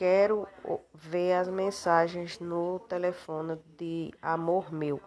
quero ver as mensagens no telefone de amor meu.